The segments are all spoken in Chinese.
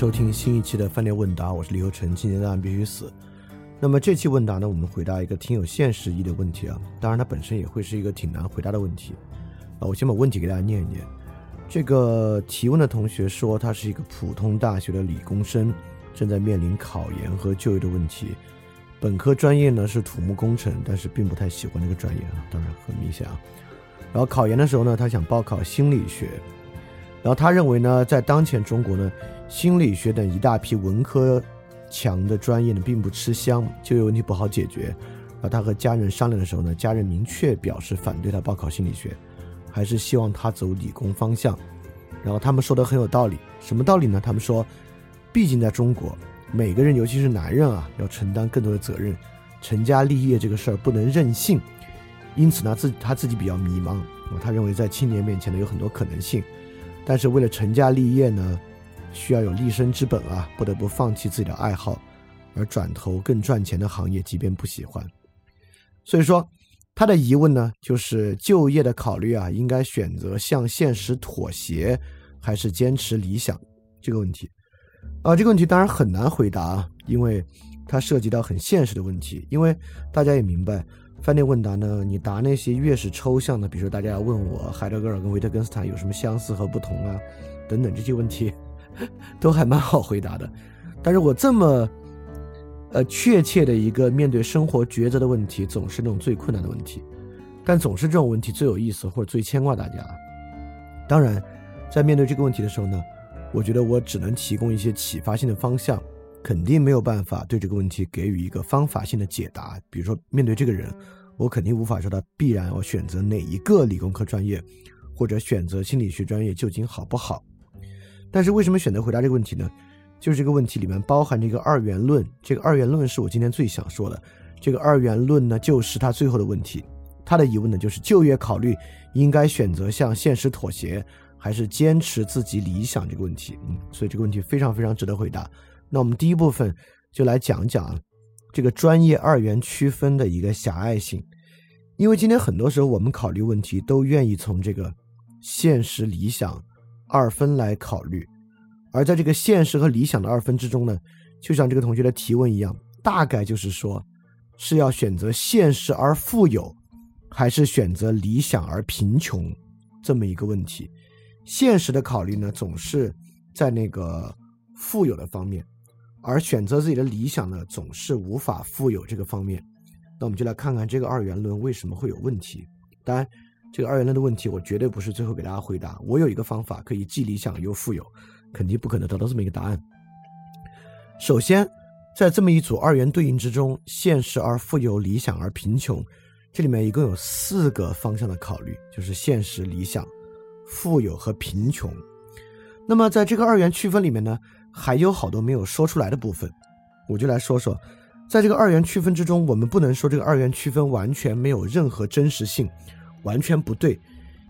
收听新一期的饭店问答，我是李优成。今年答案必须死。那么这期问答呢，我们回答一个挺有现实意义的问题啊，当然它本身也会是一个挺难回答的问题啊。我先把问题给大家念一念。这个提问的同学说，他是一个普通大学的理工生，正在面临考研和就业的问题。本科专业呢是土木工程，但是并不太喜欢这个专业啊，当然很明显啊。然后考研的时候呢，他想报考心理学。然后他认为呢，在当前中国呢，心理学等一大批文科强的专业呢，并不吃香，就业问题不好解决。而他和家人商量的时候呢，家人明确表示反对他报考心理学，还是希望他走理工方向。然后他们说的很有道理，什么道理呢？他们说，毕竟在中国，每个人尤其是男人啊，要承担更多的责任，成家立业这个事儿不能任性。因此呢，自他自己比较迷茫，他认为在青年面前呢，有很多可能性。但是为了成家立业呢，需要有立身之本啊，不得不放弃自己的爱好，而转投更赚钱的行业，即便不喜欢。所以说，他的疑问呢，就是就业的考虑啊，应该选择向现实妥协，还是坚持理想这个问题？啊，这个问题当然很难回答，因为它涉及到很现实的问题。因为大家也明白。饭店问答呢？你答那些越是抽象的，比如说大家要问我海德格尔跟维特根斯坦有什么相似和不同啊，等等这些问题，都还蛮好回答的。但是我这么，呃，确切的一个面对生活抉择的问题，总是那种最困难的问题。但总是这种问题最有意思或者最牵挂大家。当然，在面对这个问题的时候呢，我觉得我只能提供一些启发性的方向。肯定没有办法对这个问题给予一个方法性的解答。比如说，面对这个人，我肯定无法说他必然要选择哪一个理工科专业，或者选择心理学专业究竟好不好。但是为什么选择回答这个问题呢？就是这个问题里面包含着一个二元论。这个二元论是我今天最想说的。这个二元论呢，就是他最后的问题。他的疑问呢，就是就业考虑应该选择向现实妥协，还是坚持自己理想这个问题。嗯，所以这个问题非常非常值得回答。那我们第一部分就来讲讲这个专业二元区分的一个狭隘性，因为今天很多时候我们考虑问题都愿意从这个现实理想二分来考虑，而在这个现实和理想的二分之中呢，就像这个同学的提问一样，大概就是说是要选择现实而富有，还是选择理想而贫穷这么一个问题。现实的考虑呢，总是在那个富有的方面。而选择自己的理想呢，总是无法富有这个方面。那我们就来看看这个二元论为什么会有问题。当然，这个二元论的问题，我绝对不是最后给大家回答。我有一个方法可以既理想又富有，肯定不可能得到这么一个答案。首先，在这么一组二元对应之中，现实而富有，理想而贫穷，这里面一共有四个方向的考虑，就是现实、理想、富有和贫穷。那么在这个二元区分里面呢？还有好多没有说出来的部分，我就来说说，在这个二元区分之中，我们不能说这个二元区分完全没有任何真实性，完全不对，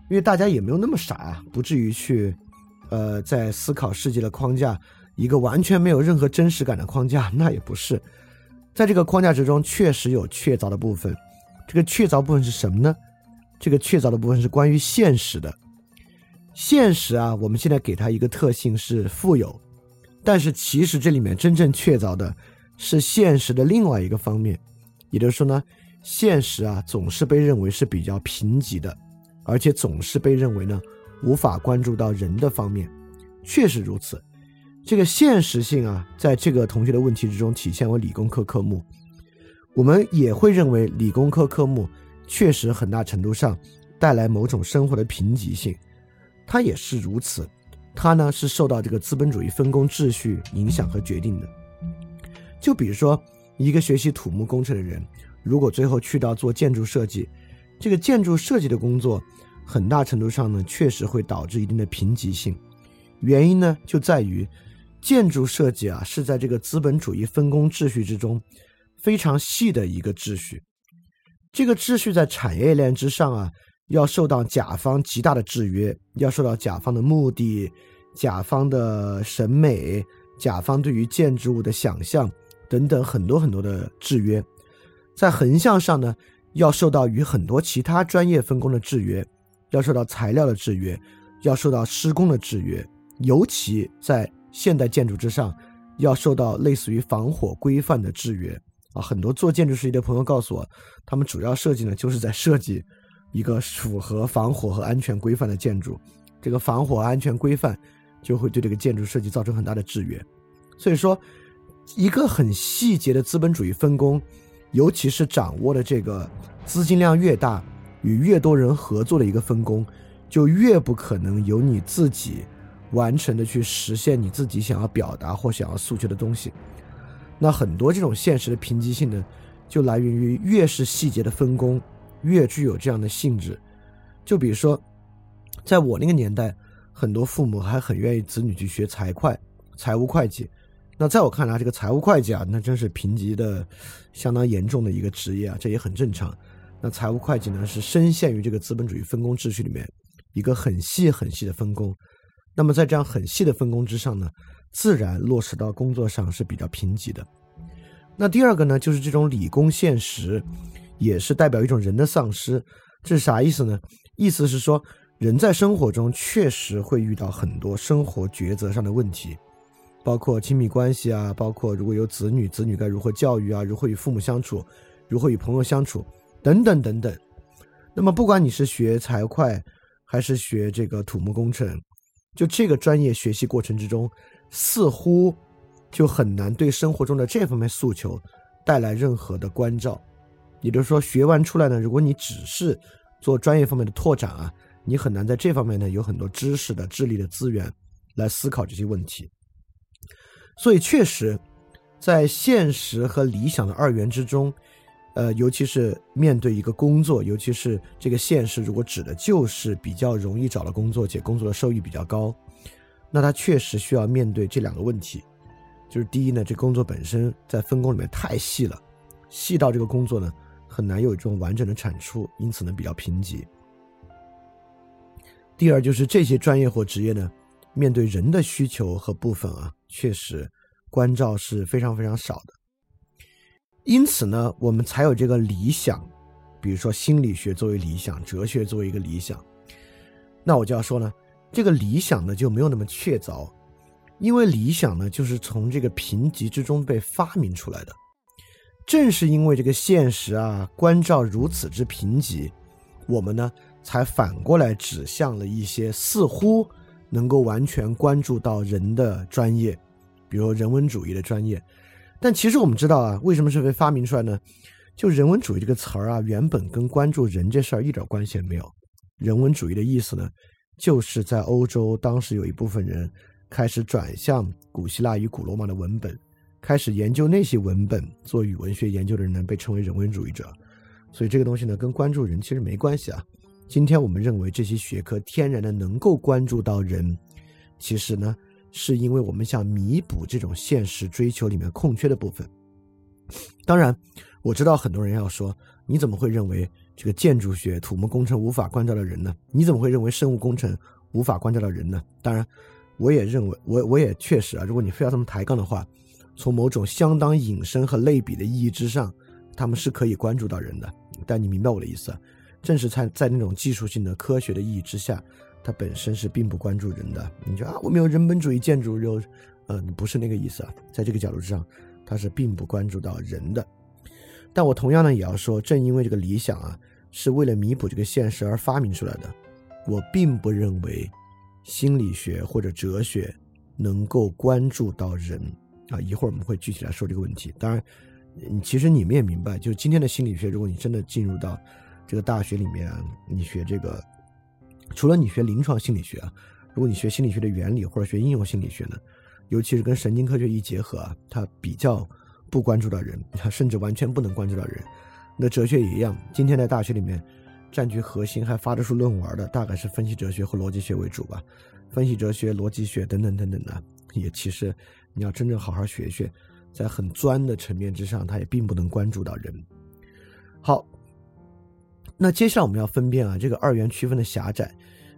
因为大家也没有那么傻啊，不至于去，呃，在思考世界的框架，一个完全没有任何真实感的框架，那也不是，在这个框架之中确实有确凿的部分，这个确凿部分是什么呢？这个确凿的部分是关于现实的，现实啊，我们现在给它一个特性是富有。但是其实这里面真正确凿的是现实的另外一个方面，也就是说呢，现实啊总是被认为是比较贫瘠的，而且总是被认为呢无法关注到人的方面，确实如此。这个现实性啊，在这个同学的问题之中体现为理工科科目，我们也会认为理工科科目确实很大程度上带来某种生活的贫瘠性，它也是如此。它呢是受到这个资本主义分工秩序影响和决定的。就比如说，一个学习土木工程的人，如果最后去到做建筑设计，这个建筑设计的工作，很大程度上呢，确实会导致一定的贫瘠性。原因呢，就在于建筑设计啊是在这个资本主义分工秩序之中非常细的一个秩序。这个秩序在产业链之上啊，要受到甲方极大的制约，要受到甲方的目的、甲方的审美、甲方对于建筑物的想象等等很多很多的制约。在横向上呢，要受到与很多其他专业分工的制约，要受到材料的制约，要受到施工的制约，尤其在现代建筑之上，要受到类似于防火规范的制约。啊，很多做建筑设计的朋友告诉我，他们主要设计呢，就是在设计一个符合防火和安全规范的建筑。这个防火安全规范就会对这个建筑设计造成很大的制约。所以说，一个很细节的资本主义分工，尤其是掌握的这个资金量越大，与越多人合作的一个分工，就越不可能由你自己完成的去实现你自己想要表达或想要诉求的东西。那很多这种现实的贫瘠性呢，就来源于越是细节的分工，越具有这样的性质。就比如说，在我那个年代，很多父母还很愿意子女去学财会、财务会计。那在我看来，这个财务会计啊，那真是贫瘠的相当严重的一个职业啊，这也很正常。那财务会计呢，是深陷于这个资本主义分工秩序里面一个很细很细的分工。那么在这样很细的分工之上呢？自然落实到工作上是比较贫瘠的。那第二个呢，就是这种理工现实，也是代表一种人的丧失。这是啥意思呢？意思是说，人在生活中确实会遇到很多生活抉择上的问题，包括亲密关系啊，包括如果有子女，子女该如何教育啊，如何与父母相处，如何与朋友相处，等等等等。那么，不管你是学财会，还是学这个土木工程，就这个专业学习过程之中。似乎就很难对生活中的这方面诉求带来任何的关照，也就是说，学完出来呢，如果你只是做专业方面的拓展啊，你很难在这方面呢有很多知识的、智力的资源来思考这些问题。所以，确实，在现实和理想的二元之中，呃，尤其是面对一个工作，尤其是这个现实，如果指的就是比较容易找到工作且工作的收益比较高。那他确实需要面对这两个问题，就是第一呢，这工作本身在分工里面太细了，细到这个工作呢很难有这种完整的产出，因此呢比较贫瘠。第二就是这些专业或职业呢，面对人的需求和部分啊，确实关照是非常非常少的。因此呢，我们才有这个理想，比如说心理学作为理想，哲学作为一个理想，那我就要说呢。这个理想呢就没有那么确凿，因为理想呢就是从这个贫瘠之中被发明出来的。正是因为这个现实啊关照如此之贫瘠，我们呢才反过来指向了一些似乎能够完全关注到人的专业，比如人文主义的专业。但其实我们知道啊，为什么是被发明出来呢？就人文主义这个词儿啊，原本跟关注人这事儿一点关系也没有。人文主义的意思呢？就是在欧洲，当时有一部分人开始转向古希腊与古罗马的文本，开始研究那些文本。做语文学研究的人呢，被称为人文主义者。所以这个东西呢，跟关注人其实没关系啊。今天我们认为这些学科天然的能够关注到人，其实呢，是因为我们想弥补这种现实追求里面空缺的部分。当然，我知道很多人要说，你怎么会认为？这个建筑学、土木工程无法关照到人呢？你怎么会认为生物工程无法关照到人呢？当然，我也认为，我我也确实啊。如果你非要这么抬杠的话，从某种相当引申和类比的意义之上，他们是可以关注到人的。但你明白我的意思？正是在在那种技术性的科学的意义之下，它本身是并不关注人的。你说啊，我们有人本主义建筑，有，呃，不是那个意思啊。在这个角度之上，它是并不关注到人的。但我同样呢，也要说，正因为这个理想啊。是为了弥补这个现实而发明出来的。我并不认为心理学或者哲学能够关注到人啊。一会儿我们会具体来说这个问题。当然，其实你们也明白，就今天的心理学，如果你真的进入到这个大学里面，你学这个，除了你学临床心理学啊，如果你学心理学的原理或者学应用心理学呢，尤其是跟神经科学一结合啊，它比较不关注到人，它甚至完全不能关注到人。那哲学也一样，今天在大学里面占据核心还发得出论文的，大概是分析哲学和逻辑学为主吧。分析哲学、逻辑学等等等等的，也其实你要真正好好学学，在很钻的层面之上，它也并不能关注到人。好，那接下来我们要分辨啊，这个二元区分的狭窄，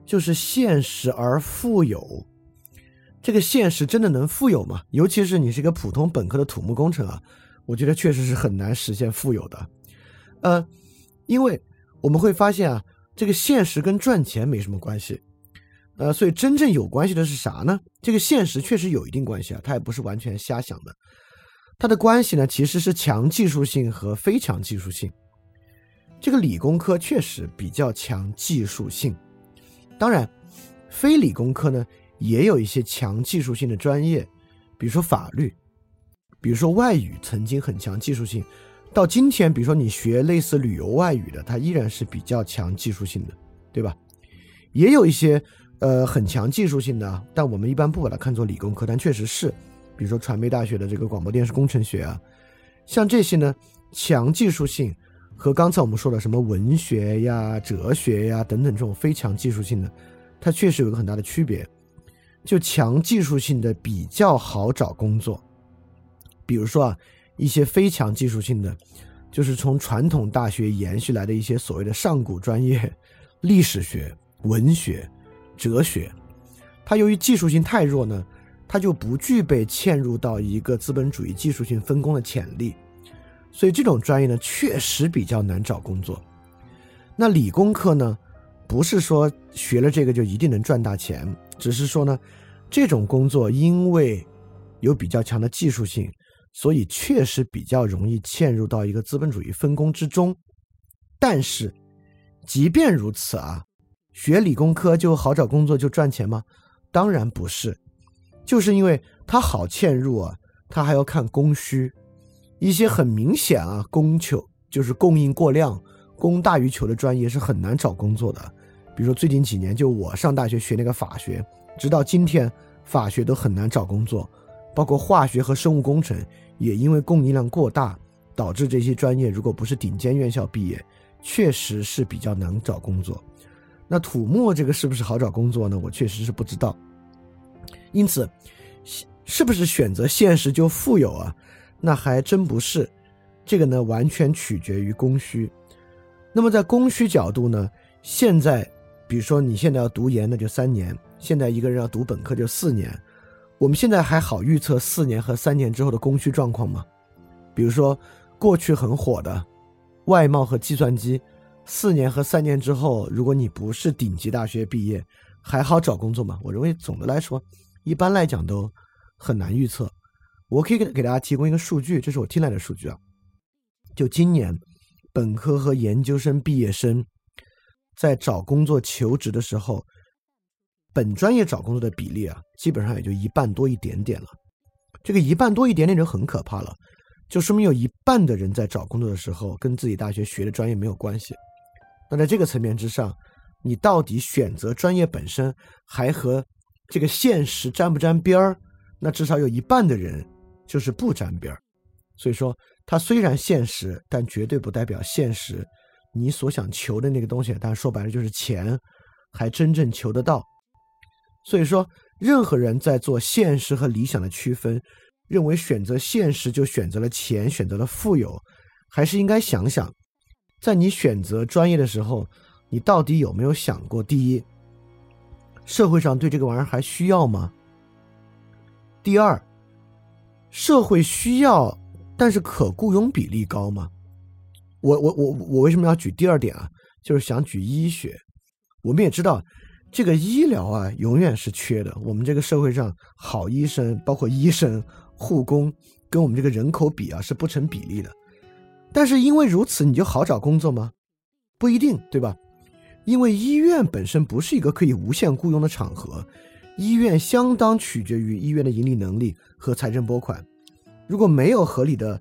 就是现实而富有。这个现实真的能富有吗？尤其是你是一个普通本科的土木工程啊，我觉得确实是很难实现富有的。呃，因为我们会发现啊，这个现实跟赚钱没什么关系。呃，所以真正有关系的是啥呢？这个现实确实有一定关系啊，它也不是完全瞎想的。它的关系呢，其实是强技术性和非强技术性。这个理工科确实比较强技术性，当然，非理工科呢也有一些强技术性的专业，比如说法律，比如说外语，曾经很强技术性，到今天，比如说你学类似旅游外语的，它依然是比较强技术性的，对吧？也有一些呃很强技术性的，但我们一般不把它看作理工科，但确实是，比如说传媒大学的这个广播电视工程学啊，像这些呢强技术性。和刚才我们说的什么文学呀、哲学呀等等这种非强技术性的，它确实有个很大的区别。就强技术性的比较好找工作，比如说啊，一些非强技术性的，就是从传统大学延续来的一些所谓的上古专业，历史学、文学、哲学，它由于技术性太弱呢，它就不具备嵌入到一个资本主义技术性分工的潜力。所以这种专业呢，确实比较难找工作。那理工科呢，不是说学了这个就一定能赚大钱，只是说呢，这种工作因为有比较强的技术性，所以确实比较容易嵌入到一个资本主义分工之中。但是，即便如此啊，学理工科就好找工作就赚钱吗？当然不是，就是因为它好嵌入啊，它还要看供需。一些很明显啊，供求就是供应过量，供大于求的专业是很难找工作的。比如说最近几年，就我上大学学那个法学，直到今天，法学都很难找工作。包括化学和生物工程，也因为供应量过大，导致这些专业如果不是顶尖院校毕业，确实是比较难找工作。那土木这个是不是好找工作呢？我确实是不知道。因此，是不是选择现实就富有啊？那还真不是，这个呢完全取决于供需。那么在供需角度呢，现在比如说你现在要读研，那就三年；现在一个人要读本科就四年。我们现在还好预测四年和三年之后的供需状况吗？比如说过去很火的外贸和计算机，四年和三年之后，如果你不是顶级大学毕业，还好找工作吗？我认为总的来说，一般来讲都很难预测。我可以给给大家提供一个数据，这是我听来的数据啊。就今年，本科和研究生毕业生在找工作求职的时候，本专业找工作的比例啊，基本上也就一半多一点点了。这个一半多一点点就很可怕了，就说明有一半的人在找工作的时候跟自己大学学的专业没有关系。那在这个层面之上，你到底选择专业本身还和这个现实沾不沾边儿？那至少有一半的人。就是不沾边儿，所以说它虽然现实，但绝对不代表现实你所想求的那个东西。但说白了就是钱，还真正求得到。所以说，任何人在做现实和理想的区分，认为选择现实就选择了钱，选择了富有，还是应该想想，在你选择专业的时候，你到底有没有想过：第一，社会上对这个玩意儿还需要吗？第二。社会需要，但是可雇佣比例高吗？我我我我为什么要举第二点啊？就是想举医学。我们也知道，这个医疗啊，永远是缺的。我们这个社会上好医生，包括医生、护工，跟我们这个人口比啊，是不成比例的。但是因为如此，你就好找工作吗？不一定，对吧？因为医院本身不是一个可以无限雇佣的场合。医院相当取决于医院的盈利能力和财政拨款。如果没有合理的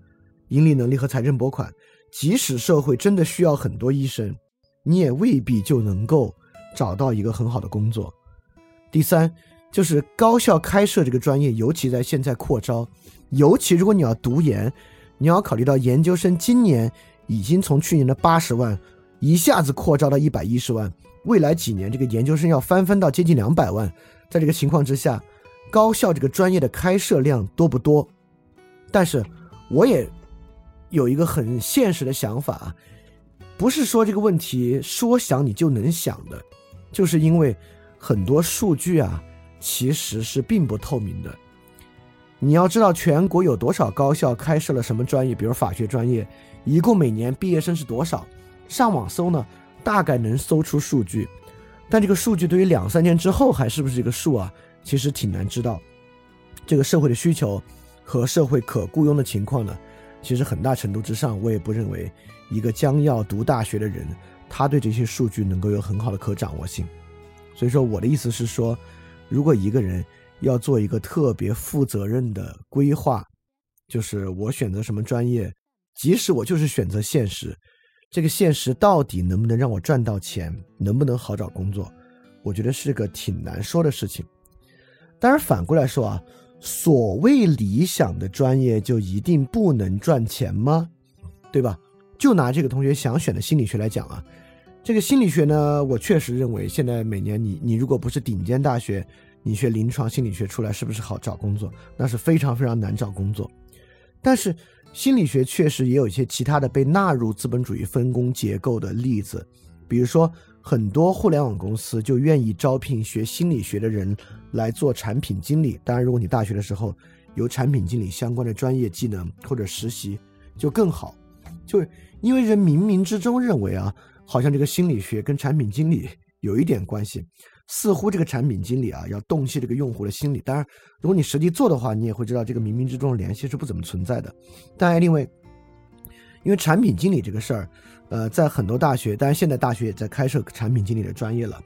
盈利能力和财政拨款，即使社会真的需要很多医生，你也未必就能够找到一个很好的工作。第三，就是高校开设这个专业，尤其在现在扩招，尤其如果你要读研，你要考虑到研究生今年已经从去年的八十万一下子扩招到一百一十万，未来几年这个研究生要翻番到接近两百万。在这个情况之下，高校这个专业的开设量多不多，但是我也有一个很现实的想法，不是说这个问题说想你就能想的，就是因为很多数据啊其实是并不透明的。你要知道全国有多少高校开设了什么专业，比如法学专业，一共每年毕业生是多少？上网搜呢，大概能搜出数据，但这个数据对于两三年之后还是不是这个数啊？其实挺难知道。这个社会的需求和社会可雇佣的情况呢，其实很大程度之上，我也不认为一个将要读大学的人，他对这些数据能够有很好的可掌握性。所以说，我的意思是说，如果一个人，要做一个特别负责任的规划，就是我选择什么专业，即使我就是选择现实，这个现实到底能不能让我赚到钱，能不能好找工作，我觉得是个挺难说的事情。当然反过来说啊，所谓理想的专业就一定不能赚钱吗？对吧？就拿这个同学想选的心理学来讲啊，这个心理学呢，我确实认为现在每年你你如果不是顶尖大学。你学临床心理学出来是不是好找工作？那是非常非常难找工作。但是心理学确实也有一些其他的被纳入资本主义分工结构的例子，比如说很多互联网公司就愿意招聘学心理学的人来做产品经理。当然，如果你大学的时候有产品经理相关的专业技能或者实习，就更好。就因为人冥冥之中认为啊，好像这个心理学跟产品经理有一点关系。似乎这个产品经理啊，要洞悉这个用户的心理。当然，如果你实际做的话，你也会知道这个冥冥之中的联系是不怎么存在的。但另外，因为产品经理这个事儿，呃，在很多大学，当然现在大学也在开设产品经理的专业了。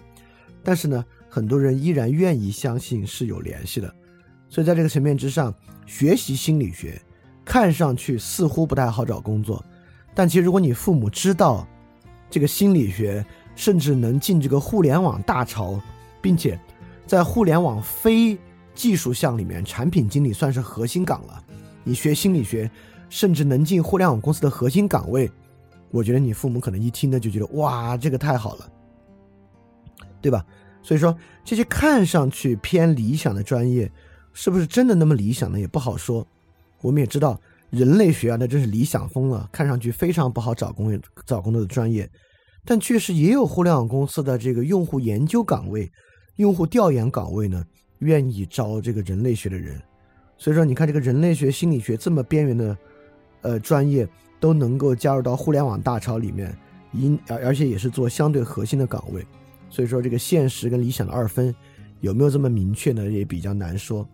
但是呢，很多人依然愿意相信是有联系的。所以在这个层面之上，学习心理学看上去似乎不太好找工作，但其实如果你父母知道这个心理学，甚至能进这个互联网大潮。并且，在互联网非技术项里面，产品经理算是核心岗了。你学心理学，甚至能进互联网公司的核心岗位，我觉得你父母可能一听呢就觉得哇，这个太好了，对吧？所以说，这些看上去偏理想的专业，是不是真的那么理想呢？也不好说。我们也知道，人类学啊，那真是理想疯了，看上去非常不好找工找工作的专业，但确实也有互联网公司的这个用户研究岗位。用户调研岗位呢，愿意招这个人类学的人，所以说你看这个人类学、心理学这么边缘的，呃，专业都能够加入到互联网大潮里面，因而而且也是做相对核心的岗位，所以说这个现实跟理想的二分有没有这么明确呢？也比较难说。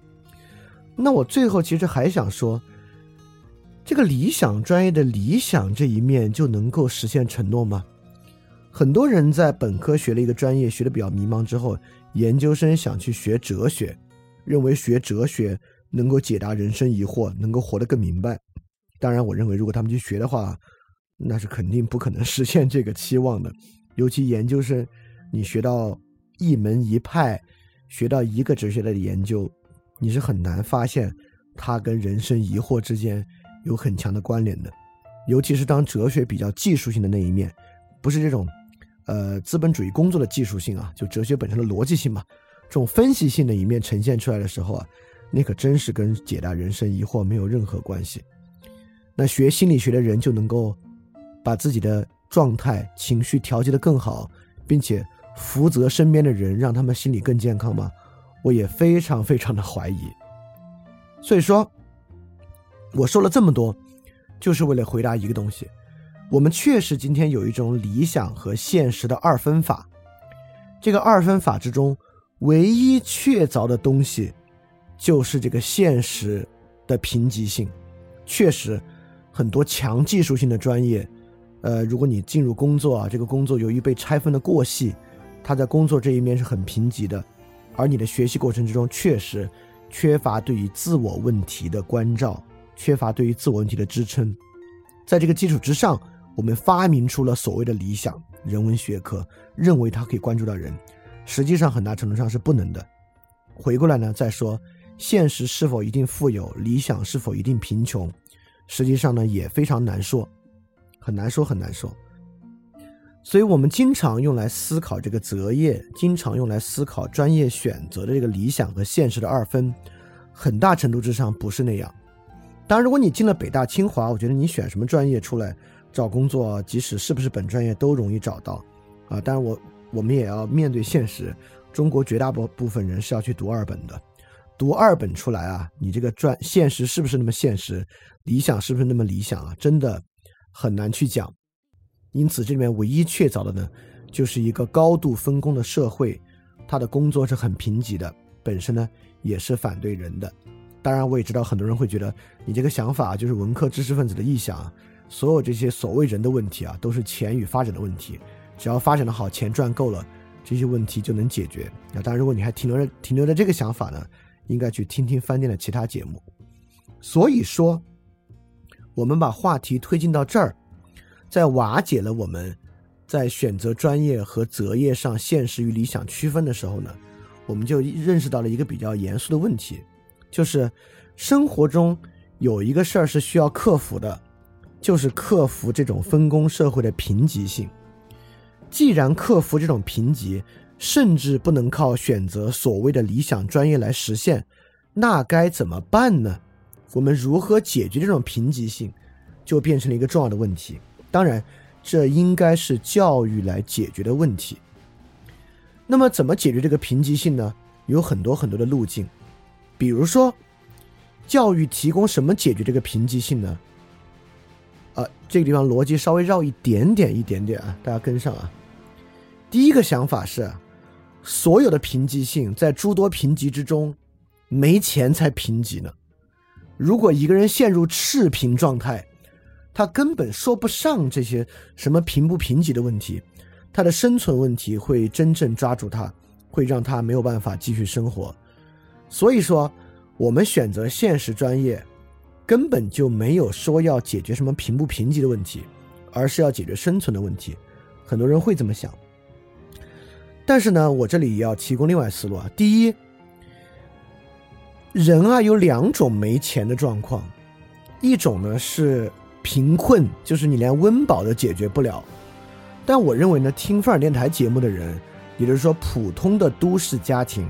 那我最后其实还想说，这个理想专业的理想这一面就能够实现承诺吗？很多人在本科学了一个专业，学的比较迷茫之后。研究生想去学哲学，认为学哲学能够解答人生疑惑，能够活得更明白。当然，我认为如果他们去学的话，那是肯定不可能实现这个期望的。尤其研究生，你学到一门一派，学到一个哲学类的研究，你是很难发现它跟人生疑惑之间有很强的关联的。尤其是当哲学比较技术性的那一面，不是这种。呃，资本主义工作的技术性啊，就哲学本身的逻辑性嘛，这种分析性的一面呈现出来的时候啊，那可真是跟解答人生疑惑没有任何关系。那学心理学的人就能够把自己的状态、情绪调节的更好，并且福泽身边的人，让他们心理更健康吗？我也非常非常的怀疑。所以说，我说了这么多，就是为了回答一个东西。我们确实今天有一种理想和现实的二分法，这个二分法之中，唯一确凿的东西，就是这个现实的贫瘠性。确实，很多强技术性的专业，呃，如果你进入工作啊，这个工作由于被拆分的过细，它在工作这一面是很贫瘠的，而你的学习过程之中确实缺乏对于自我问题的关照，缺乏对于自我问题的支撑，在这个基础之上。我们发明出了所谓的理想人文学科，认为它可以关注到人，实际上很大程度上是不能的。回过来呢，再说现实是否一定富有，理想是否一定贫穷，实际上呢也非常难说，很难说很难说。所以我们经常用来思考这个择业，经常用来思考专业选择的这个理想和现实的二分，很大程度之上不是那样。当然，如果你进了北大、清华，我觉得你选什么专业出来找工作，即使是不是本专业都容易找到啊。当然，我我们也要面对现实，中国绝大部部分人是要去读二本的，读二本出来啊，你这个专现实是不是那么现实，理想是不是那么理想啊？真的很难去讲。因此，这里面唯一确凿的呢，就是一个高度分工的社会，他的工作是很贫瘠的，本身呢也是反对人的。当然，我也知道很多人会觉得你这个想法就是文科知识分子的臆想，所有这些所谓人的问题啊，都是钱与发展的问题，只要发展的好，钱赚够了，这些问题就能解决。那当然，如果你还停留在停留在这个想法呢，应该去听听饭店的其他节目。所以说，我们把话题推进到这儿。在瓦解了我们在选择专业和择业上现实与理想区分的时候呢，我们就认识到了一个比较严肃的问题，就是生活中有一个事儿是需要克服的，就是克服这种分工社会的贫瘠性。既然克服这种贫瘠，甚至不能靠选择所谓的理想专业来实现，那该怎么办呢？我们如何解决这种贫瘠性，就变成了一个重要的问题。当然，这应该是教育来解决的问题。那么，怎么解决这个贫瘠性呢？有很多很多的路径。比如说，教育提供什么解决这个贫瘠性呢？啊，这个地方逻辑稍微绕一点点，一点点啊，大家跟上啊。第一个想法是，所有的贫瘠性在诸多贫瘠之中，没钱才贫瘠呢。如果一个人陷入赤贫状态，他根本说不上这些什么贫不贫瘠的问题，他的生存问题会真正抓住他，会让他没有办法继续生活。所以说，我们选择现实专业，根本就没有说要解决什么贫不贫瘠的问题，而是要解决生存的问题。很多人会这么想，但是呢，我这里也要提供另外思路啊。第一，人啊有两种没钱的状况，一种呢是。贫困就是你连温饱都解决不了，但我认为呢，听范儿电台节目的人，也就是说普通的都市家庭，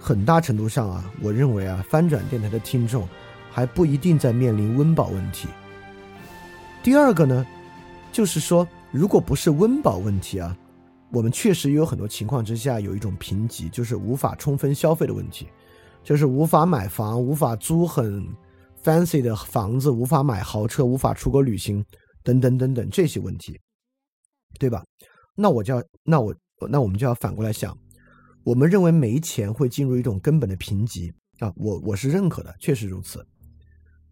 很大程度上啊，我认为啊，翻转电台的听众还不一定在面临温饱问题。第二个呢，就是说，如果不是温饱问题啊，我们确实有很多情况之下有一种贫瘠，就是无法充分消费的问题，就是无法买房，无法租很。fancy 的房子无法买豪车，无法出国旅行，等等等等这些问题，对吧？那我就要，那我那我们就要反过来想，我们认为没钱会进入一种根本的贫瘠啊，我我是认可的，确实如此。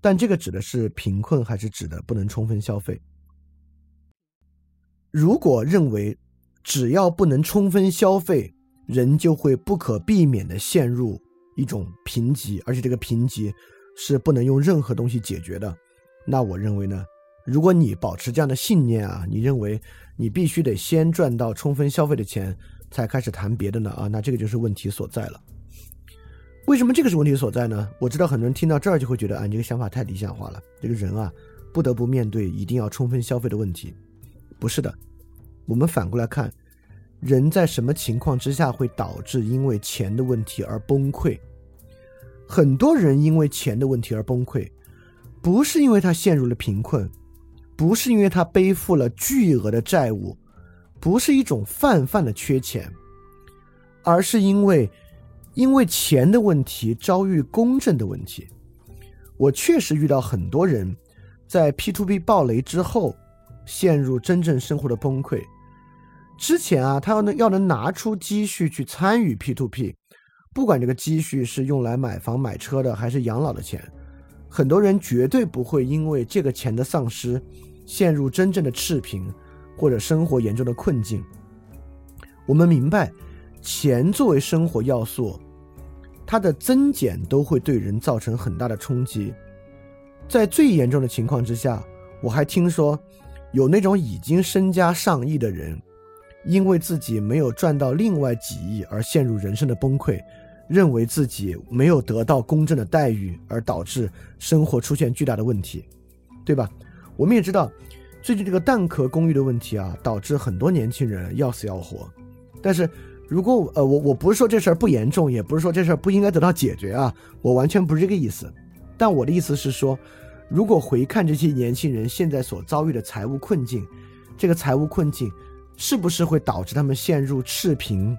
但这个指的是贫困，还是指的不能充分消费？如果认为只要不能充分消费，人就会不可避免的陷入一种贫瘠，而且这个贫瘠。是不能用任何东西解决的，那我认为呢？如果你保持这样的信念啊，你认为你必须得先赚到充分消费的钱，才开始谈别的呢？啊，那这个就是问题所在了。为什么这个是问题所在呢？我知道很多人听到这儿就会觉得啊，你这个想法太理想化了。这个人啊，不得不面对一定要充分消费的问题。不是的，我们反过来看，人在什么情况之下会导致因为钱的问题而崩溃？很多人因为钱的问题而崩溃，不是因为他陷入了贫困，不是因为他背负了巨额的债务，不是一种泛泛的缺钱，而是因为因为钱的问题遭遇公正的问题。我确实遇到很多人在 P to P 暴雷之后陷入真正生活的崩溃。之前啊，他要能要能拿出积蓄去参与 P to P。不管这个积蓄是用来买房买车的，还是养老的钱，很多人绝对不会因为这个钱的丧失，陷入真正的赤贫，或者生活严重的困境。我们明白，钱作为生活要素，它的增减都会对人造成很大的冲击。在最严重的情况之下，我还听说，有那种已经身家上亿的人。因为自己没有赚到另外几亿而陷入人生的崩溃，认为自己没有得到公正的待遇而导致生活出现巨大的问题，对吧？我们也知道，最近这个蛋壳公寓的问题啊，导致很多年轻人要死要活。但是如果呃，我我不是说这事儿不严重，也不是说这事儿不应该得到解决啊，我完全不是这个意思。但我的意思是说，如果回看这些年轻人现在所遭遇的财务困境，这个财务困境是不是会导致他们陷入赤贫，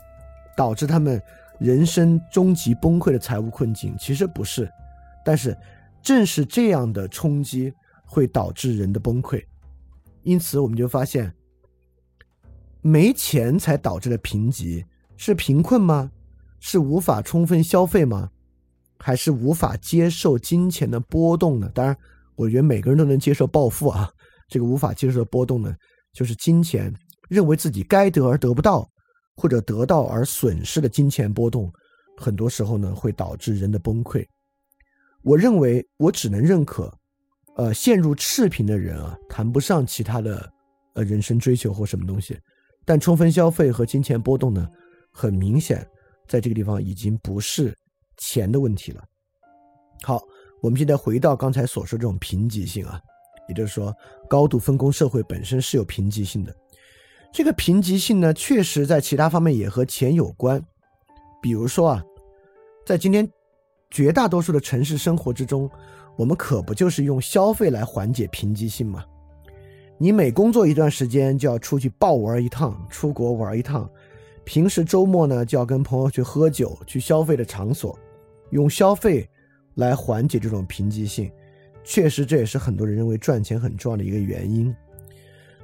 导致他们人生终极崩溃的财务困境？其实不是，但是正是这样的冲击会导致人的崩溃。因此，我们就发现，没钱才导致了贫瘠是贫困吗？是无法充分消费吗？还是无法接受金钱的波动呢？当然，我觉得每个人都能接受暴富啊。这个无法接受的波动呢，就是金钱认为自己该得而得不到，或者得到而损失的金钱波动，很多时候呢会导致人的崩溃。我认为，我只能认可。呃，陷入赤贫的人啊，谈不上其他的呃人生追求或什么东西，但充分消费和金钱波动呢，很明显，在这个地方已经不是钱的问题了。好，我们现在回到刚才所说这种贫瘠性啊，也就是说，高度分工社会本身是有贫瘠性的。这个贫瘠性呢，确实在其他方面也和钱有关，比如说啊，在今天绝大多数的城市生活之中。我们可不就是用消费来缓解贫瘠性吗？你每工作一段时间就要出去暴玩一趟，出国玩一趟；平时周末呢就要跟朋友去喝酒，去消费的场所，用消费来缓解这种贫瘠性，确实这也是很多人认为赚钱很重要的一个原因。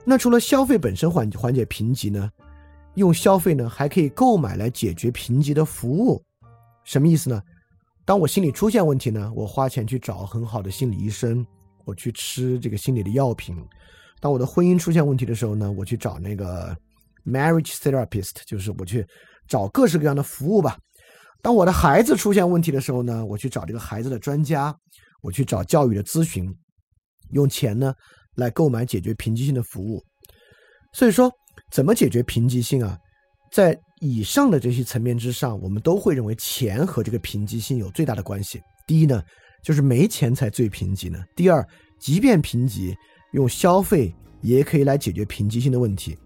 那除了消费本身缓缓解贫瘠呢？用消费呢还可以购买来解决贫瘠的服务，什么意思呢？当我心理出现问题呢，我花钱去找很好的心理医生，我去吃这个心理的药品。当我的婚姻出现问题的时候呢，我去找那个 marriage therapist，就是我去找各式各样的服务吧。当我的孩子出现问题的时候呢，我去找这个孩子的专家，我去找教育的咨询，用钱呢来购买解决贫瘠性的服务。所以说，怎么解决贫瘠性啊？在以上的这些层面之上，我们都会认为钱和这个贫瘠性有最大的关系。第一呢，就是没钱才最贫瘠呢；第二，即便贫瘠，用消费也可以来解决贫瘠性的问题。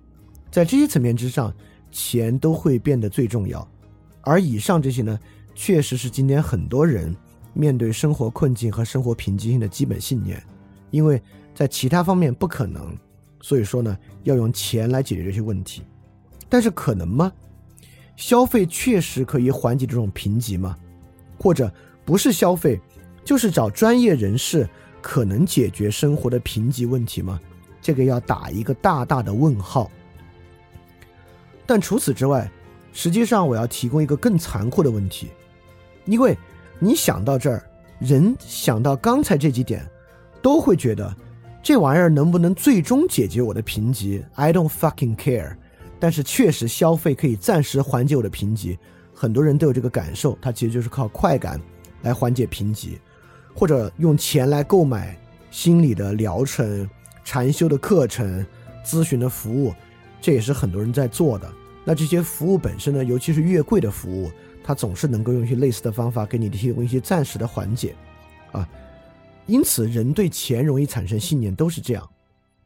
在这些层面之上，钱都会变得最重要。而以上这些呢，确实是今天很多人面对生活困境和生活贫瘠性的基本信念，因为在其他方面不可能，所以说呢，要用钱来解决这些问题。但是可能吗？消费确实可以缓解这种贫瘠吗？或者不是消费，就是找专业人士，可能解决生活的贫瘠问题吗？这个要打一个大大的问号。但除此之外，实际上我要提供一个更残酷的问题，因为你想到这儿，人想到刚才这几点，都会觉得这玩意儿能不能最终解决我的贫瘠？I don't fucking care。但是确实，消费可以暂时缓解我的贫瘠，很多人都有这个感受。它其实就是靠快感来缓解贫瘠，或者用钱来购买心理的疗程、禅修的课程、咨询的服务，这也是很多人在做的。那这些服务本身呢，尤其是越贵的服务，它总是能够用一些类似的方法给你提供一些暂时的缓解，啊，因此人对钱容易产生信念，都是这样。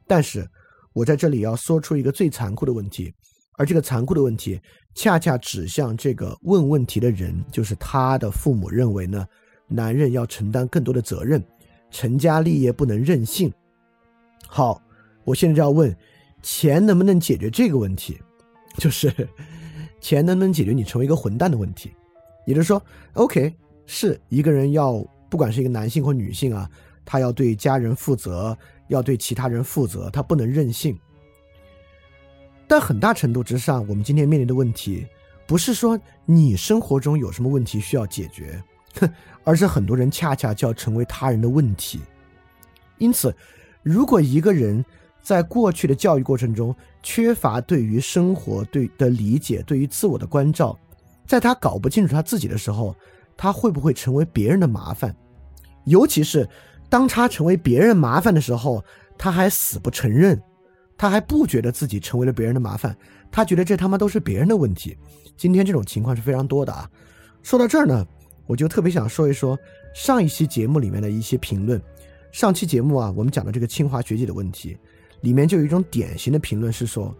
但是。我在这里要说出一个最残酷的问题，而这个残酷的问题恰恰指向这个问问题的人，就是他的父母认为呢，男人要承担更多的责任，成家立业不能任性。好，我现在就要问，钱能不能解决这个问题？就是钱能不能解决你成为一个混蛋的问题？也就是说，OK，是一个人要，不管是一个男性或女性啊，他要对家人负责。要对其他人负责，他不能任性。但很大程度之上，我们今天面临的问题，不是说你生活中有什么问题需要解决，而是很多人恰恰就要成为他人的问题。因此，如果一个人在过去的教育过程中缺乏对于生活对的理解，对于自我的关照，在他搞不清楚他自己的时候，他会不会成为别人的麻烦？尤其是。当他成为别人麻烦的时候，他还死不承认，他还不觉得自己成为了别人的麻烦，他觉得这他妈都是别人的问题。今天这种情况是非常多的啊。说到这儿呢，我就特别想说一说上一期节目里面的一些评论。上期节目啊，我们讲的这个清华学姐的问题，里面就有一种典型的评论是说，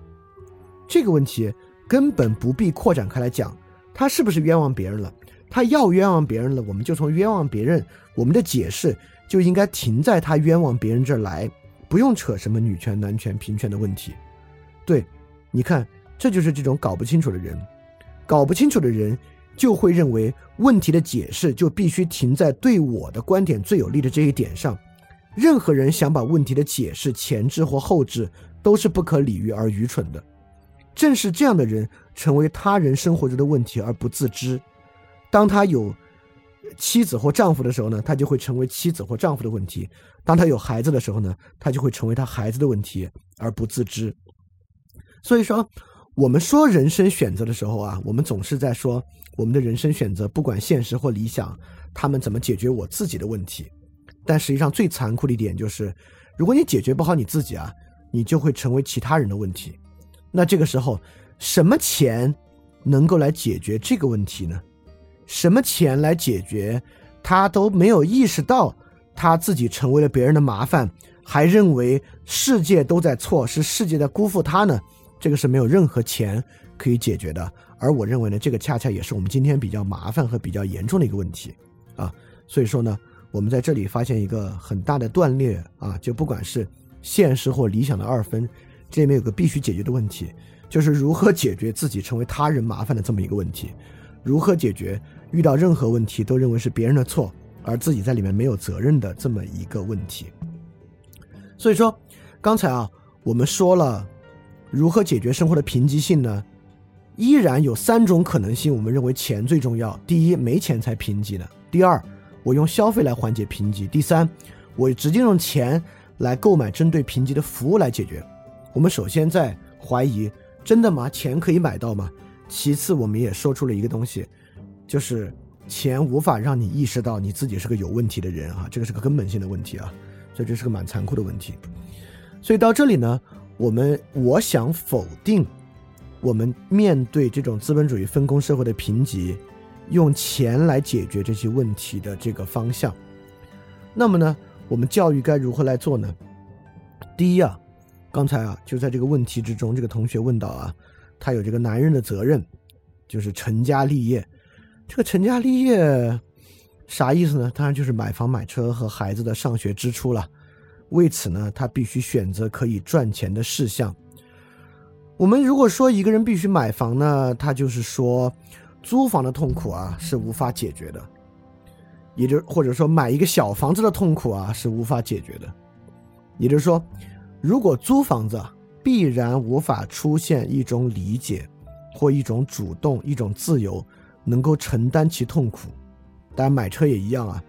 这个问题根本不必扩展开来讲，他是不是冤枉别人了？他要冤枉别人了，我们就从冤枉别人，我们的解释就应该停在他冤枉别人这儿来，不用扯什么女权、男权、平权的问题。对，你看，这就是这种搞不清楚的人，搞不清楚的人就会认为问题的解释就必须停在对我的观点最有利的这一点上。任何人想把问题的解释前置或后置，都是不可理喻而愚蠢的。正是这样的人，成为他人生活中的问题而不自知。当他有妻子或丈夫的时候呢，他就会成为妻子或丈夫的问题；当他有孩子的时候呢，他就会成为他孩子的问题而不自知。所以说，我们说人生选择的时候啊，我们总是在说我们的人生选择，不管现实或理想，他们怎么解决我自己的问题。但实际上，最残酷的一点就是，如果你解决不好你自己啊，你就会成为其他人的问题。那这个时候，什么钱能够来解决这个问题呢？什么钱来解决？他都没有意识到他自己成为了别人的麻烦，还认为世界都在错，是世界在辜负他呢？这个是没有任何钱可以解决的。而我认为呢，这个恰恰也是我们今天比较麻烦和比较严重的一个问题啊。所以说呢。我们在这里发现一个很大的断裂啊，就不管是现实或理想的二分，这里面有个必须解决的问题，就是如何解决自己成为他人麻烦的这么一个问题，如何解决遇到任何问题都认为是别人的错，而自己在里面没有责任的这么一个问题。所以说，刚才啊，我们说了如何解决生活的贫瘠性呢？依然有三种可能性，我们认为钱最重要。第一，没钱才贫瘠的；第二，我用消费来缓解贫瘠。第三，我直接用钱来购买针对贫瘠的服务来解决。我们首先在怀疑，真的吗？钱可以买到吗？其次，我们也说出了一个东西，就是钱无法让你意识到你自己是个有问题的人啊，这个是个根本性的问题啊，所以这是个蛮残酷的问题。所以到这里呢，我们我想否定我们面对这种资本主义分工社会的贫瘠。用钱来解决这些问题的这个方向，那么呢，我们教育该如何来做呢？第一啊，刚才啊就在这个问题之中，这个同学问到啊，他有这个男人的责任，就是成家立业。这个成家立业啥意思呢？当然就是买房买车和孩子的上学支出了。为此呢，他必须选择可以赚钱的事项。我们如果说一个人必须买房呢，他就是说。租房的痛苦啊是无法解决的，也就或者说买一个小房子的痛苦啊是无法解决的，也就是说，如果租房子必然无法出现一种理解或一种主动一种自由能够承担其痛苦，当然买车也一样啊，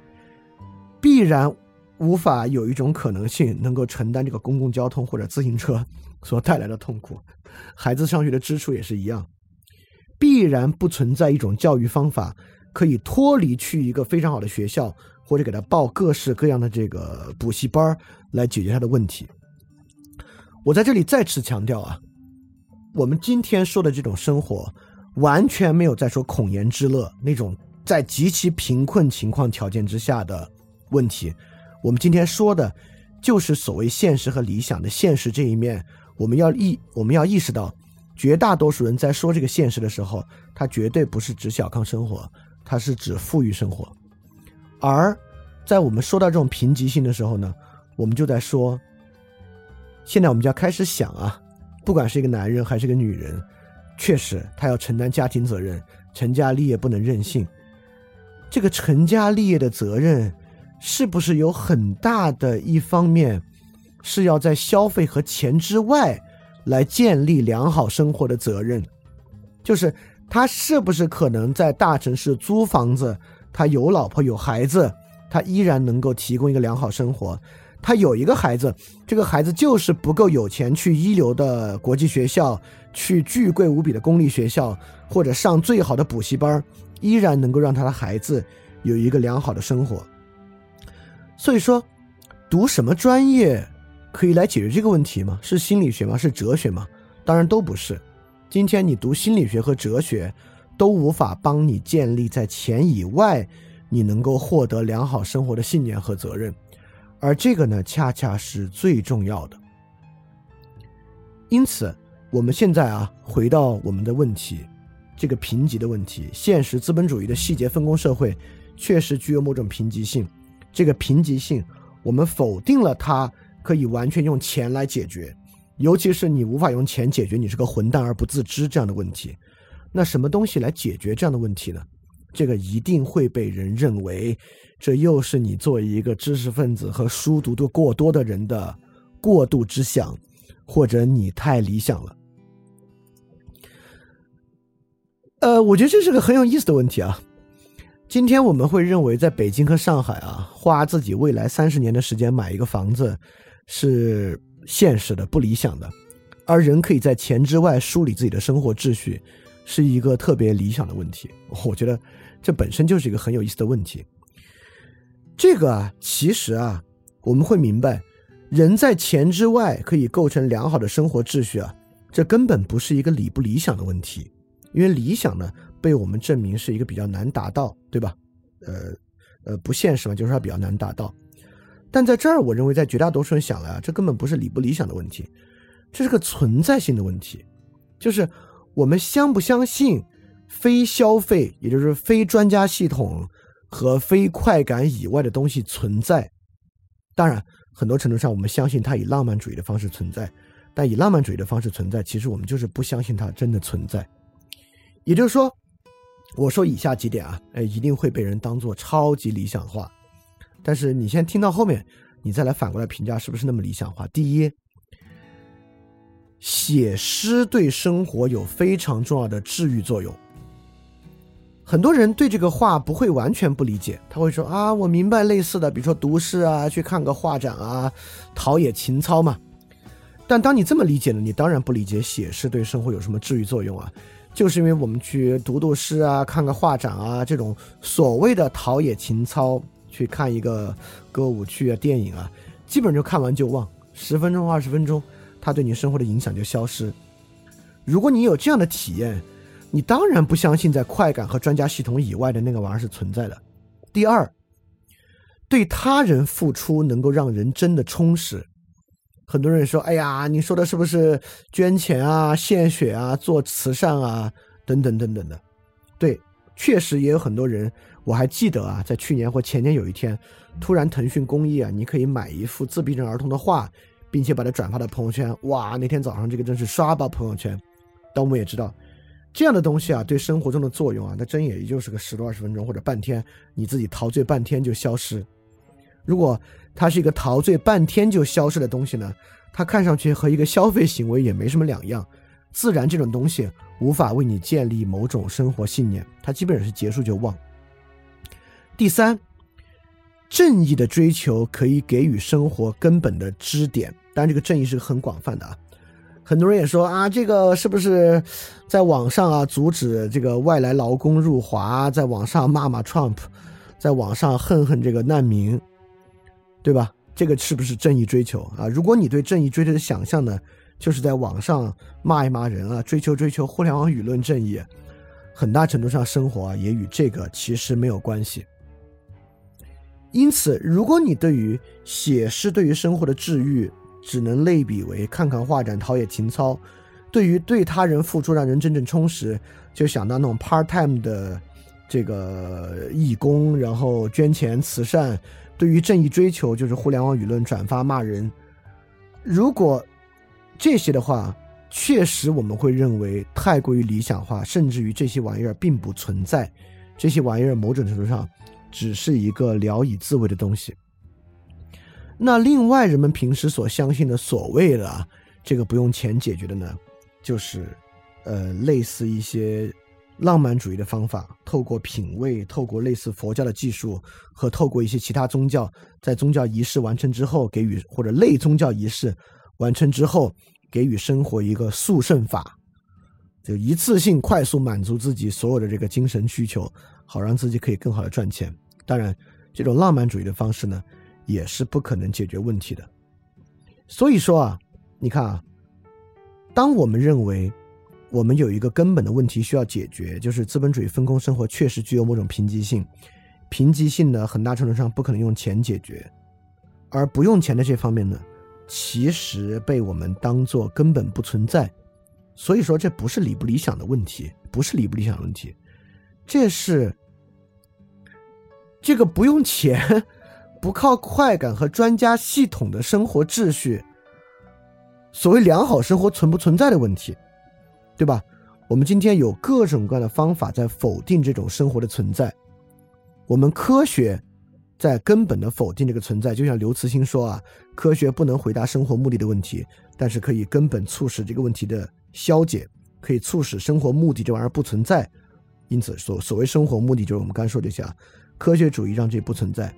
必然无法有一种可能性能够承担这个公共交通或者自行车所带来的痛苦，孩子上学的支出也是一样。必然不存在一种教育方法可以脱离去一个非常好的学校，或者给他报各式各样的这个补习班来解决他的问题。我在这里再次强调啊，我们今天说的这种生活，完全没有在说孔颜之乐那种在极其贫困情况条件之下的问题。我们今天说的，就是所谓现实和理想的现实这一面。我们要意我们要意识到。绝大多数人在说这个现实的时候，他绝对不是指小康生活，他是指富裕生活。而在我们说到这种贫瘠性的时候呢，我们就在说，现在我们就要开始想啊，不管是一个男人还是个女人，确实他要承担家庭责任，成家立业不能任性。这个成家立业的责任，是不是有很大的一方面是要在消费和钱之外？来建立良好生活的责任，就是他是不是可能在大城市租房子，他有老婆有孩子，他依然能够提供一个良好生活。他有一个孩子，这个孩子就是不够有钱去一流的国际学校，去巨贵无比的公立学校，或者上最好的补习班，依然能够让他的孩子有一个良好的生活。所以说，读什么专业？可以来解决这个问题吗？是心理学吗？是哲学吗？当然都不是。今天你读心理学和哲学，都无法帮你建立在钱以外，你能够获得良好生活的信念和责任。而这个呢，恰恰是最重要的。因此，我们现在啊，回到我们的问题，这个贫瘠的问题，现实资本主义的细节分工社会确实具有某种贫瘠性。这个贫瘠性，我们否定了它可以完全用钱来解决，尤其是你无法用钱解决你是个混蛋而不自知这样的问题。那什么东西来解决这样的问题呢？这个一定会被人认为，这又是你作为一个知识分子和书读的过多的人的过度之想，或者你太理想了。呃，我觉得这是个很有意思的问题啊。今天我们会认为，在北京和上海啊，花自己未来三十年的时间买一个房子是现实的、不理想的，而人可以在钱之外梳理自己的生活秩序，是一个特别理想的问题。我觉得这本身就是一个很有意思的问题。这个啊，其实啊，我们会明白，人在钱之外可以构成良好的生活秩序啊，这根本不是一个理不理想的问题，因为理想呢。被我们证明是一个比较难达到，对吧？呃，呃，不现实嘛，就是它比较难达到。但在这儿，我认为在绝大多数人想来啊，这根本不是理不理想的问题，这是个存在性的问题，就是我们相不相信非消费，也就是非专家系统和非快感以外的东西存在。当然，很多程度上，我们相信它以浪漫主义的方式存在，但以浪漫主义的方式存在，其实我们就是不相信它真的存在。也就是说。我说以下几点啊，哎，一定会被人当做超级理想化。但是你先听到后面，你再来反过来评价是不是那么理想化。第一，写诗对生活有非常重要的治愈作用。很多人对这个话不会完全不理解，他会说啊，我明白类似的，比如说读诗啊，去看个画展啊，陶冶情操嘛。但当你这么理解了，你当然不理解写诗对生活有什么治愈作用啊。就是因为我们去读读诗啊，看个画展啊，这种所谓的陶冶情操，去看一个歌舞剧啊、电影啊，基本就看完就忘，十分钟、二十分钟，它对你生活的影响就消失。如果你有这样的体验，你当然不相信在快感和专家系统以外的那个玩意儿是存在的。第二，对他人付出能够让人真的充实。很多人说：“哎呀，你说的是不是捐钱啊、献血啊、做慈善啊，等等等等的？”对，确实也有很多人。我还记得啊，在去年或前年有一天，突然腾讯公益啊，你可以买一幅自闭症儿童的画，并且把它转发到朋友圈。哇，那天早上这个真是刷爆朋友圈。但我们也知道，这样的东西啊，对生活中的作用啊，那真也就是个十多二十分钟或者半天，你自己陶醉半天就消失。如果它是一个陶醉半天就消失的东西呢？它看上去和一个消费行为也没什么两样，自然这种东西无法为你建立某种生活信念，它基本是结束就忘。第三，正义的追求可以给予生活根本的支点，当然这个正义是很广泛的啊。很多人也说啊，这个是不是在网上啊阻止这个外来劳工入华，在网上骂骂 Trump，在网上恨恨这个难民。对吧？这个是不是正义追求啊？如果你对正义追求的想象呢，就是在网上骂一骂人啊，追求追求互联网舆论正义，很大程度上生活啊也与这个其实没有关系。因此，如果你对于写诗对于生活的治愈只能类比为看看画展陶冶情操，对于对他人付出让人真正充实，就想到那种 part time 的这个义工，然后捐钱慈善。对于正义追求，就是互联网舆论转发骂人。如果这些的话，确实我们会认为太过于理想化，甚至于这些玩意儿并不存在。这些玩意儿某种程度上只是一个聊以自慰的东西。那另外，人们平时所相信的所谓的这个不用钱解决的呢，就是呃类似一些。浪漫主义的方法，透过品味，透过类似佛教的技术，和透过一些其他宗教，在宗教仪式完成之后给予，或者类宗教仪式完成之后给予生活一个速胜法，就一次性快速满足自己所有的这个精神需求，好让自己可以更好的赚钱。当然，这种浪漫主义的方式呢，也是不可能解决问题的。所以说啊，你看啊，当我们认为。我们有一个根本的问题需要解决，就是资本主义分工生活确实具有某种贫瘠性，贫瘠性呢很大程度上不可能用钱解决，而不用钱的这方面呢，其实被我们当做根本不存在。所以说，这不是理不理想的问题，不是理不理想的问题，这是这个不用钱、不靠快感和专家系统的生活秩序，所谓良好生活存不存在的问题，对吧？我们今天有各种各样的方法在否定这种生活的存在，我们科学在根本的否定这个存在。就像刘慈欣说啊，科学不能回答生活目的的问题，但是可以根本促使这个问题的。消解可以促使生活目的这玩意儿不存在，因此所所谓生活目的就是我们刚才说这些啊，科学主义让这不存在。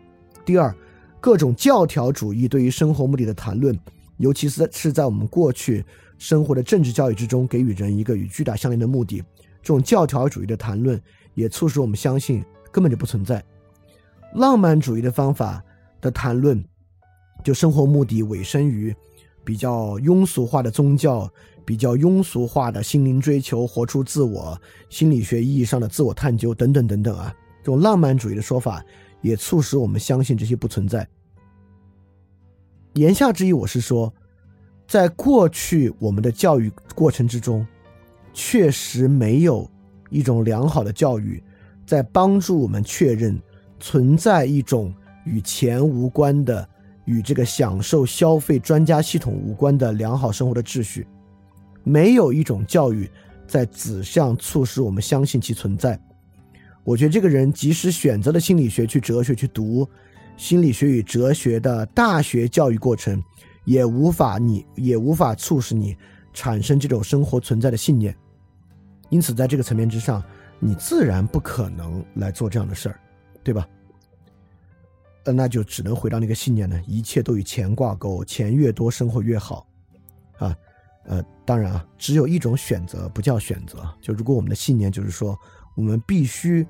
第二，各种教条主义对于生活目的的谈论，尤其是是在我们过去生活的政治教育之中，给予人一个与巨大相连的目的，这种教条主义的谈论也促使我们相信根本就不存在。浪漫主义的方法的谈论，就生活目的委身于比较庸俗化的宗教。比较庸俗化的心灵追求，活出自我，心理学意义上的自我探究等等等等啊，这种浪漫主义的说法也促使我们相信这些不存在。言下之意，我是说，在过去我们的教育过程之中，确实没有一种良好的教育，在帮助我们确认存在一种与钱无关的、与这个享受消费专家系统无关的良好生活的秩序。没有一种教育在指向促使我们相信其存在。我觉得这个人即使选择了心理学去哲学去读心理学与哲学的大学教育过程，也无法你也无法促使你产生这种生活存在的信念。因此，在这个层面之上，你自然不可能来做这样的事儿，对吧？那就只能回到那个信念呢：一切都与钱挂钩，钱越多，生活越好，啊。呃，当然啊，只有一种选择不叫选择。就如果我们的信念就是说，我们必须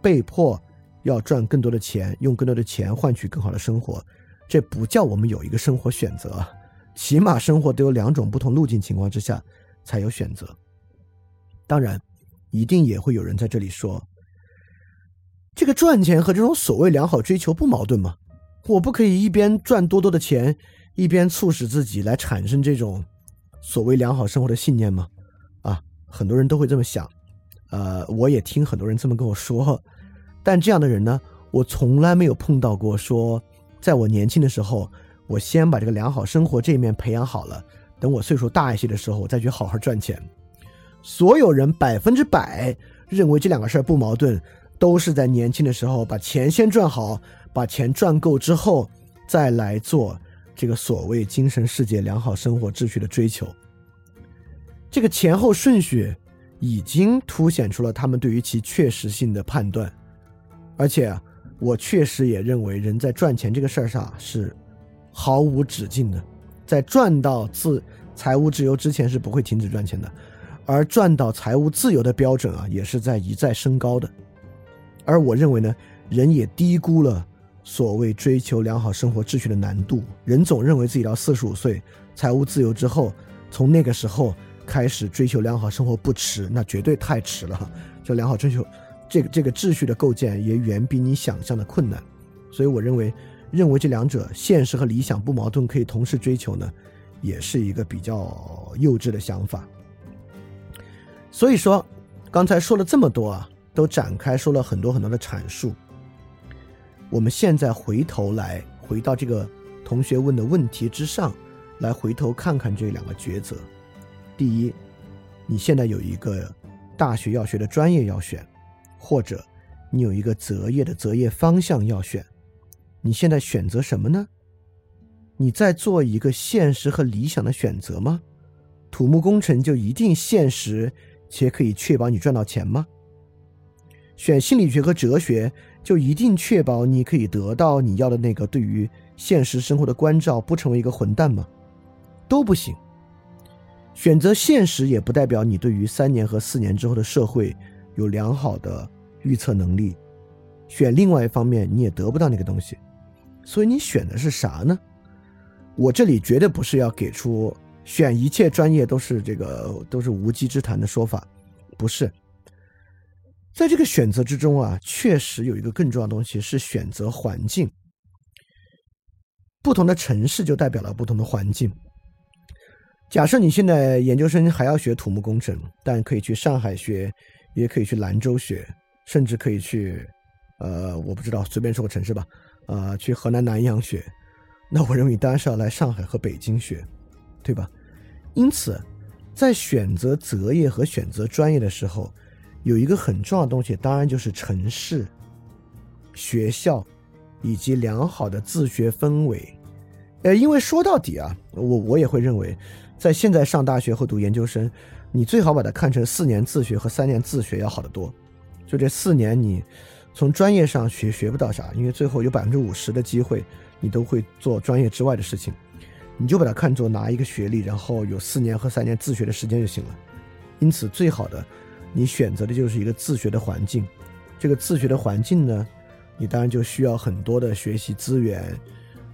被迫要赚更多的钱，用更多的钱换取更好的生活，这不叫我们有一个生活选择。起码生活都有两种不同路径情况之下才有选择。当然，一定也会有人在这里说，这个赚钱和这种所谓良好追求不矛盾吗？我不可以一边赚多多的钱，一边促使自己来产生这种。所谓良好生活的信念吗？啊，很多人都会这么想，呃，我也听很多人这么跟我说，但这样的人呢，我从来没有碰到过。说，在我年轻的时候，我先把这个良好生活这一面培养好了，等我岁数大一些的时候，我再去好好赚钱。所有人百分之百认为这两个事儿不矛盾，都是在年轻的时候把钱先赚好，把钱赚够之后再来做。这个所谓精神世界良好生活秩序的追求，这个前后顺序已经凸显出了他们对于其确实性的判断，而且我确实也认为人在赚钱这个事儿上是毫无止境的，在赚到自财务自由之前是不会停止赚钱的，而赚到财务自由的标准啊也是在一再升高的，而我认为呢，人也低估了。所谓追求良好生活秩序的难度，人总认为自己到四十五岁财务自由之后，从那个时候开始追求良好生活不迟，那绝对太迟了。就良好追求，这个这个秩序的构建也远比你想象的困难。所以我认为，认为这两者现实和理想不矛盾，可以同时追求呢，也是一个比较幼稚的想法。所以说，刚才说了这么多啊，都展开说了很多很多的阐述。我们现在回头来，回到这个同学问的问题之上，来回头看看这两个抉择。第一，你现在有一个大学要学的专业要选，或者你有一个择业的择业方向要选，你现在选择什么呢？你在做一个现实和理想的选择吗？土木工程就一定现实且可以确保你赚到钱吗？选心理学和哲学。就一定确保你可以得到你要的那个对于现实生活的关照，不成为一个混蛋吗？都不行。选择现实也不代表你对于三年和四年之后的社会有良好的预测能力。选另外一方面，你也得不到那个东西。所以你选的是啥呢？我这里绝对不是要给出选一切专业都是这个都是无稽之谈的说法，不是。在这个选择之中啊，确实有一个更重要的东西是选择环境。不同的城市就代表了不同的环境。假设你现在研究生还要学土木工程，但可以去上海学，也可以去兰州学，甚至可以去，呃，我不知道，随便说个城市吧，啊，去河南南阳学。那我认为当然是要来上海和北京学，对吧？因此，在选择择业和选择专业的时候，有一个很重要的东西，当然就是城市、学校以及良好的自学氛围。呃，因为说到底啊，我我也会认为。在现在上大学或读研究生，你最好把它看成四年自学和三年自学要好得多。就这四年，你从专业上学学不到啥，因为最后有百分之五十的机会你都会做专业之外的事情。你就把它看作拿一个学历，然后有四年和三年自学的时间就行了。因此，最好的你选择的就是一个自学的环境。这个自学的环境呢，你当然就需要很多的学习资源。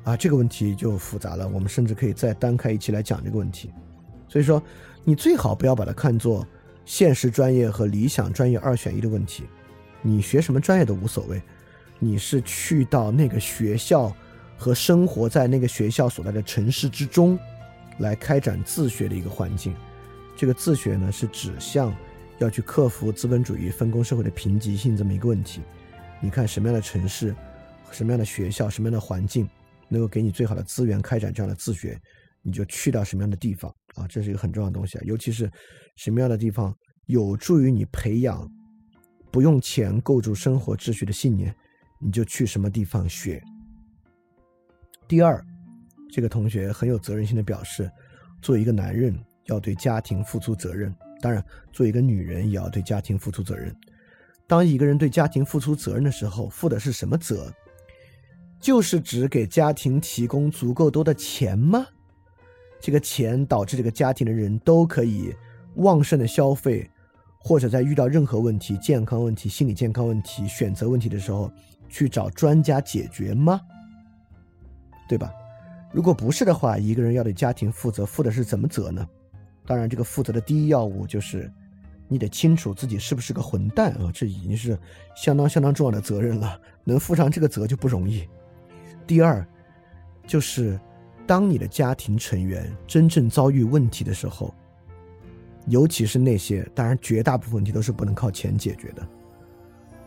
啊，这个问题就复杂了。我们甚至可以再单开一期来讲这个问题。所以说，你最好不要把它看作现实专业和理想专业二选一的问题。你学什么专业都无所谓，你是去到那个学校和生活在那个学校所在的城市之中，来开展自学的一个环境。这个自学呢，是指向要去克服资本主义分工社会的贫瘠性这么一个问题。你看什么样的城市，什么样的学校，什么样的环境。能够给你最好的资源开展这样的自学，你就去到什么样的地方啊？这是一个很重要的东西啊，尤其是什么样的地方有助于你培养不用钱构筑生活秩序的信念，你就去什么地方学。第二，这个同学很有责任心的表示，作为一个男人要对家庭付出责任，当然，作为一个女人也要对家庭付出责任。当一个人对家庭付出责任的时候，负的是什么责？就是指给家庭提供足够多的钱吗？这个钱导致这个家庭的人都可以旺盛的消费，或者在遇到任何问题、健康问题、心理健康问题、选择问题的时候去找专家解决吗？对吧？如果不是的话，一个人要对家庭负责，负的是怎么责呢？当然，这个负责的第一要务就是你得清楚自己是不是个混蛋啊！这已经是相当相当重要的责任了，能负上这个责就不容易。第二，就是当你的家庭成员真正遭遇问题的时候，尤其是那些，当然绝大部分问题都是不能靠钱解决的。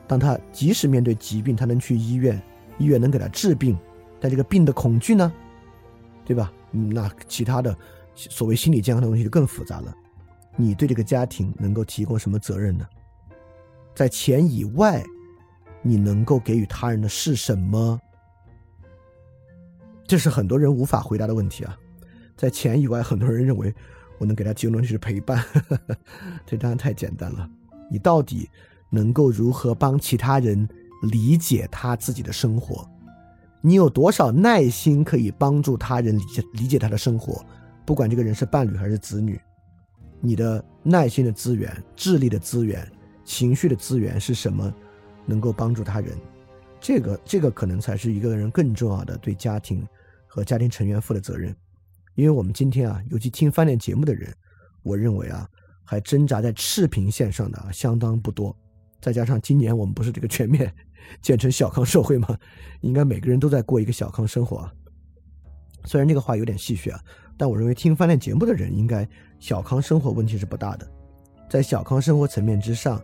当他即使面对疾病，他能去医院，医院能给他治病，但这个病的恐惧呢，对吧？那其他的所谓心理健康的东西就更复杂了。你对这个家庭能够提供什么责任呢？在钱以外，你能够给予他人的是什么？这是很多人无法回答的问题啊！在钱以外，很多人认为我能给他提供的是陪伴，这当然太简单了。你到底能够如何帮其他人理解他自己的生活？你有多少耐心可以帮助他人理解理解他的生活？不管这个人是伴侣还是子女，你的耐心的资源、智力的资源、情绪的资源是什么？能够帮助他人？这个这个可能才是一个人更重要的对家庭和家庭成员负的责任，因为我们今天啊，尤其听翻脸节目的人，我认为啊，还挣扎在赤贫线上的相当不多。再加上今年我们不是这个全面 建成小康社会吗？应该每个人都在过一个小康生活啊。虽然这个话有点戏谑啊，但我认为听翻脸节目的人应该小康生活问题是不大的。在小康生活层面之上，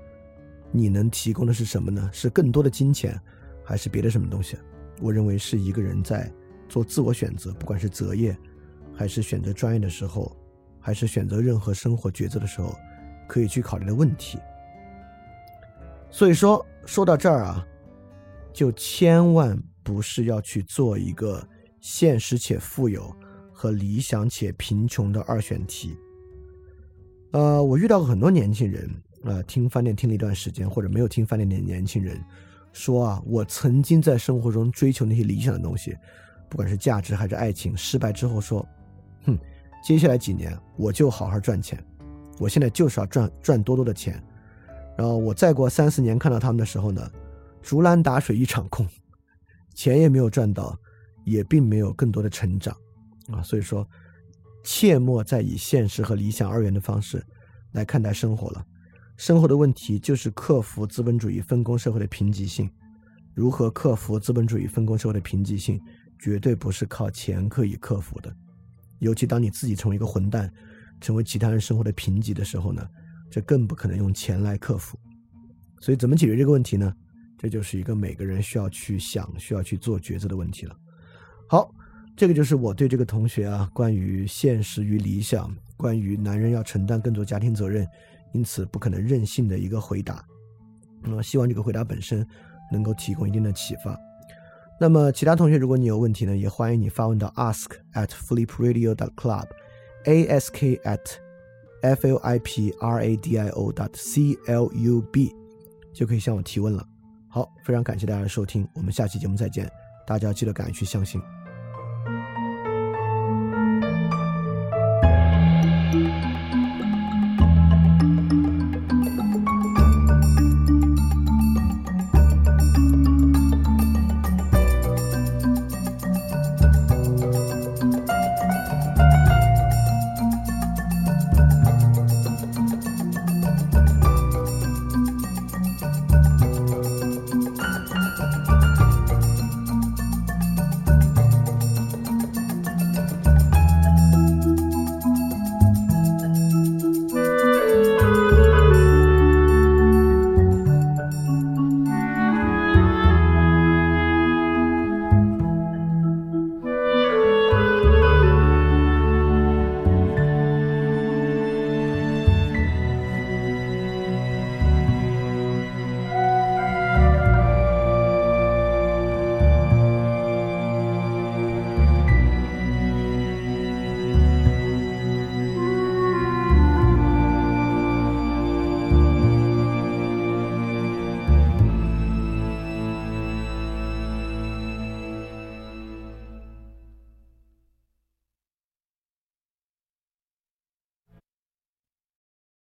你能提供的是什么呢？是更多的金钱。还是别的什么东西？我认为是一个人在做自我选择，不管是择业，还是选择专业的时候，还是选择任何生活抉择的时候，可以去考虑的问题。所以说，说到这儿啊，就千万不是要去做一个现实且富有和理想且贫穷的二选题。呃，我遇到过很多年轻人，呃，听饭店听了一段时间，或者没有听饭店的年轻人。说啊，我曾经在生活中追求那些理想的东西，不管是价值还是爱情，失败之后说，哼，接下来几年我就好好赚钱，我现在就是要赚赚多多的钱，然后我再过三四年看到他们的时候呢，竹篮打水一场空，钱也没有赚到，也并没有更多的成长，啊，所以说，切莫再以现实和理想二元的方式来看待生活了。生活的问题就是克服资本主义分工社会的贫瘠性。如何克服资本主义分工社会的贫瘠性，绝对不是靠钱可以克服的。尤其当你自己成为一个混蛋，成为其他人生活的贫瘠的时候呢，这更不可能用钱来克服。所以，怎么解决这个问题呢？这就是一个每个人需要去想、需要去做抉择的问题了。好，这个就是我对这个同学啊，关于现实与理想，关于男人要承担更多家庭责任，因此不可能任性的一个回答。那么，希望这个回答本身能够提供一定的启发。那么，其他同学，如果你有问题呢，也欢迎你发问到 ask at flipradio dot club，ask at f l i p r a d i o dot c l u b，就可以向我提问了。好，非常感谢大家的收听，我们下期节目再见。大家记得赶紧去相信。